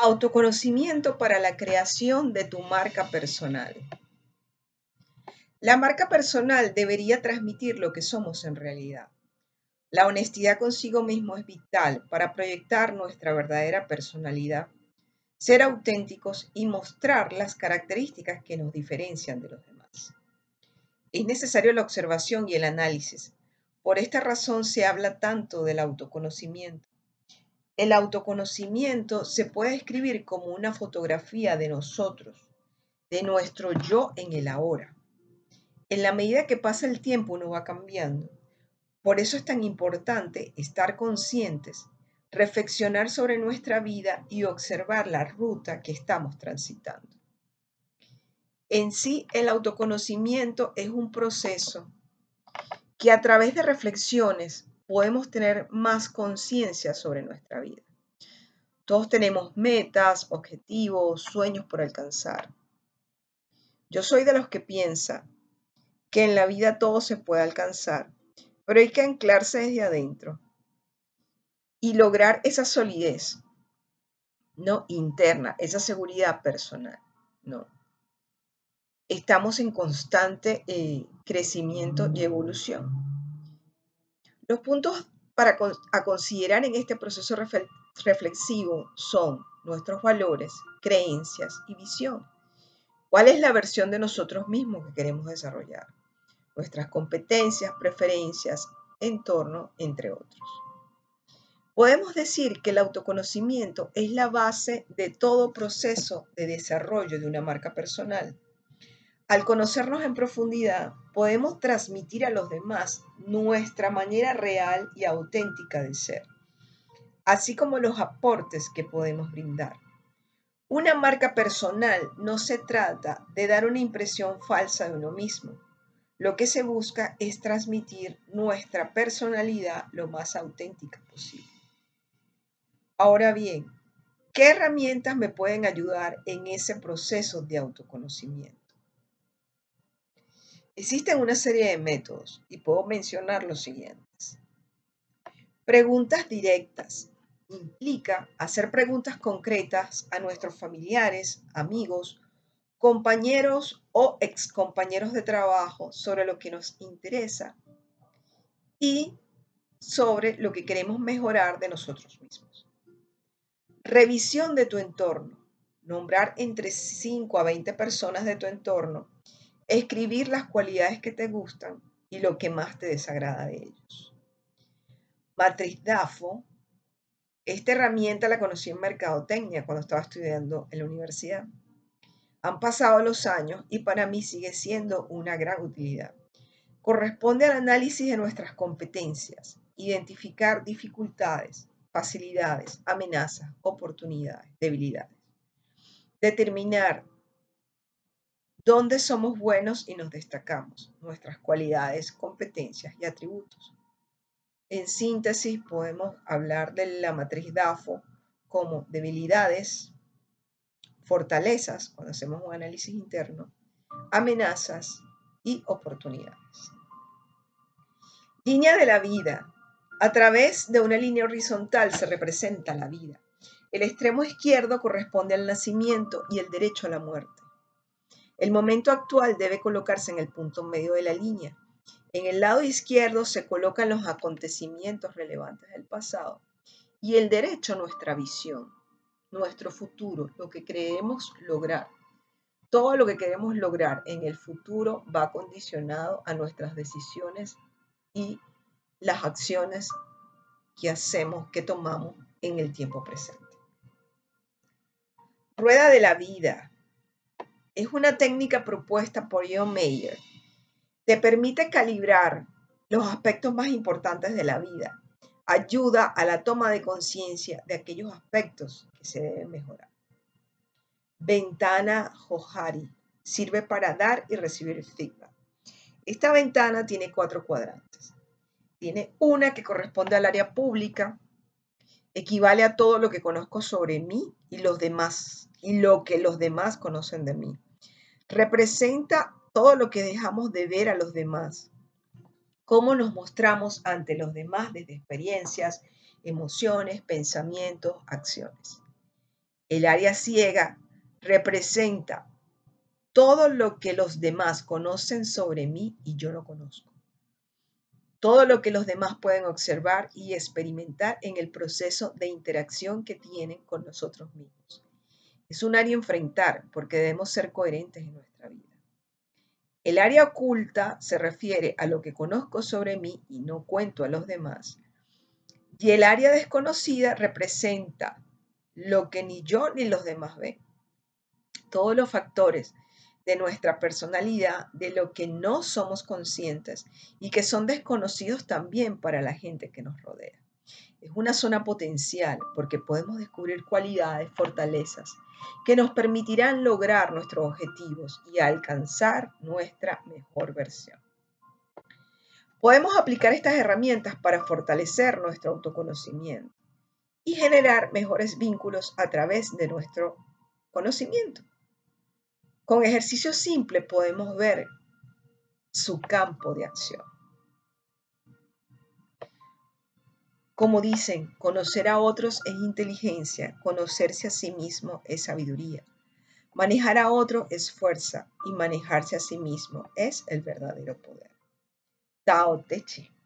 Autoconocimiento para la creación de tu marca personal. La marca personal debería transmitir lo que somos en realidad. La honestidad consigo mismo es vital para proyectar nuestra verdadera personalidad, ser auténticos y mostrar las características que nos diferencian de los demás. Es necesario la observación y el análisis. Por esta razón se habla tanto del autoconocimiento el autoconocimiento se puede escribir como una fotografía de nosotros, de nuestro yo en el ahora. En la medida que pasa el tiempo uno va cambiando. Por eso es tan importante estar conscientes, reflexionar sobre nuestra vida y observar la ruta que estamos transitando. En sí, el autoconocimiento es un proceso que a través de reflexiones podemos tener más conciencia sobre nuestra vida. Todos tenemos metas, objetivos, sueños por alcanzar. Yo soy de los que piensa que en la vida todo se puede alcanzar, pero hay que anclarse desde adentro y lograr esa solidez, no interna, esa seguridad personal, no. Estamos en constante eh, crecimiento y evolución. Los puntos para a considerar en este proceso reflexivo son nuestros valores, creencias y visión. ¿Cuál es la versión de nosotros mismos que queremos desarrollar? Nuestras competencias, preferencias, entorno, entre otros. Podemos decir que el autoconocimiento es la base de todo proceso de desarrollo de una marca personal al conocernos en profundidad, podemos transmitir a los demás nuestra manera real y auténtica de ser, así como los aportes que podemos brindar. Una marca personal no se trata de dar una impresión falsa de uno mismo. Lo que se busca es transmitir nuestra personalidad lo más auténtica posible. Ahora bien, ¿qué herramientas me pueden ayudar en ese proceso de autoconocimiento? Existen una serie de métodos y puedo mencionar los siguientes. Preguntas directas. Implica hacer preguntas concretas a nuestros familiares, amigos, compañeros o excompañeros de trabajo sobre lo que nos interesa y sobre lo que queremos mejorar de nosotros mismos. Revisión de tu entorno. Nombrar entre 5 a 20 personas de tu entorno Escribir las cualidades que te gustan y lo que más te desagrada de ellos. Matriz DAFO. Esta herramienta la conocí en Mercadotecnia cuando estaba estudiando en la universidad. Han pasado los años y para mí sigue siendo una gran utilidad. Corresponde al análisis de nuestras competencias, identificar dificultades, facilidades, amenazas, oportunidades, debilidades. Determinar dónde somos buenos y nos destacamos, nuestras cualidades, competencias y atributos. En síntesis, podemos hablar de la matriz DAFO como debilidades, fortalezas, cuando hacemos un análisis interno, amenazas y oportunidades. Línea de la vida. A través de una línea horizontal se representa la vida. El extremo izquierdo corresponde al nacimiento y el derecho a la muerte. El momento actual debe colocarse en el punto medio de la línea. En el lado izquierdo se colocan los acontecimientos relevantes del pasado y el derecho nuestra visión, nuestro futuro, lo que queremos lograr. Todo lo que queremos lograr en el futuro va condicionado a nuestras decisiones y las acciones que hacemos, que tomamos en el tiempo presente. Rueda de la vida, es una técnica propuesta por John Mayer. Te permite calibrar los aspectos más importantes de la vida. Ayuda a la toma de conciencia de aquellos aspectos que se deben mejorar. Ventana Johari. Sirve para dar y recibir feedback. Esta ventana tiene cuatro cuadrantes. Tiene una que corresponde al área pública, equivale a todo lo que conozco sobre mí y los demás y lo que los demás conocen de mí. Representa todo lo que dejamos de ver a los demás, cómo nos mostramos ante los demás desde experiencias, emociones, pensamientos, acciones. El área ciega representa todo lo que los demás conocen sobre mí y yo no conozco. Todo lo que los demás pueden observar y experimentar en el proceso de interacción que tienen con nosotros mismos. Es un área enfrentar porque debemos ser coherentes en nuestra vida. El área oculta se refiere a lo que conozco sobre mí y no cuento a los demás. Y el área desconocida representa lo que ni yo ni los demás ven. Todos los factores de nuestra personalidad, de lo que no somos conscientes y que son desconocidos también para la gente que nos rodea. Es una zona potencial porque podemos descubrir cualidades, fortalezas que nos permitirán lograr nuestros objetivos y alcanzar nuestra mejor versión. Podemos aplicar estas herramientas para fortalecer nuestro autoconocimiento y generar mejores vínculos a través de nuestro conocimiento. Con ejercicio simple podemos ver su campo de acción. Como dicen, conocer a otros es inteligencia, conocerse a sí mismo es sabiduría. Manejar a otro es fuerza y manejarse a sí mismo es el verdadero poder. Tao Te Ching.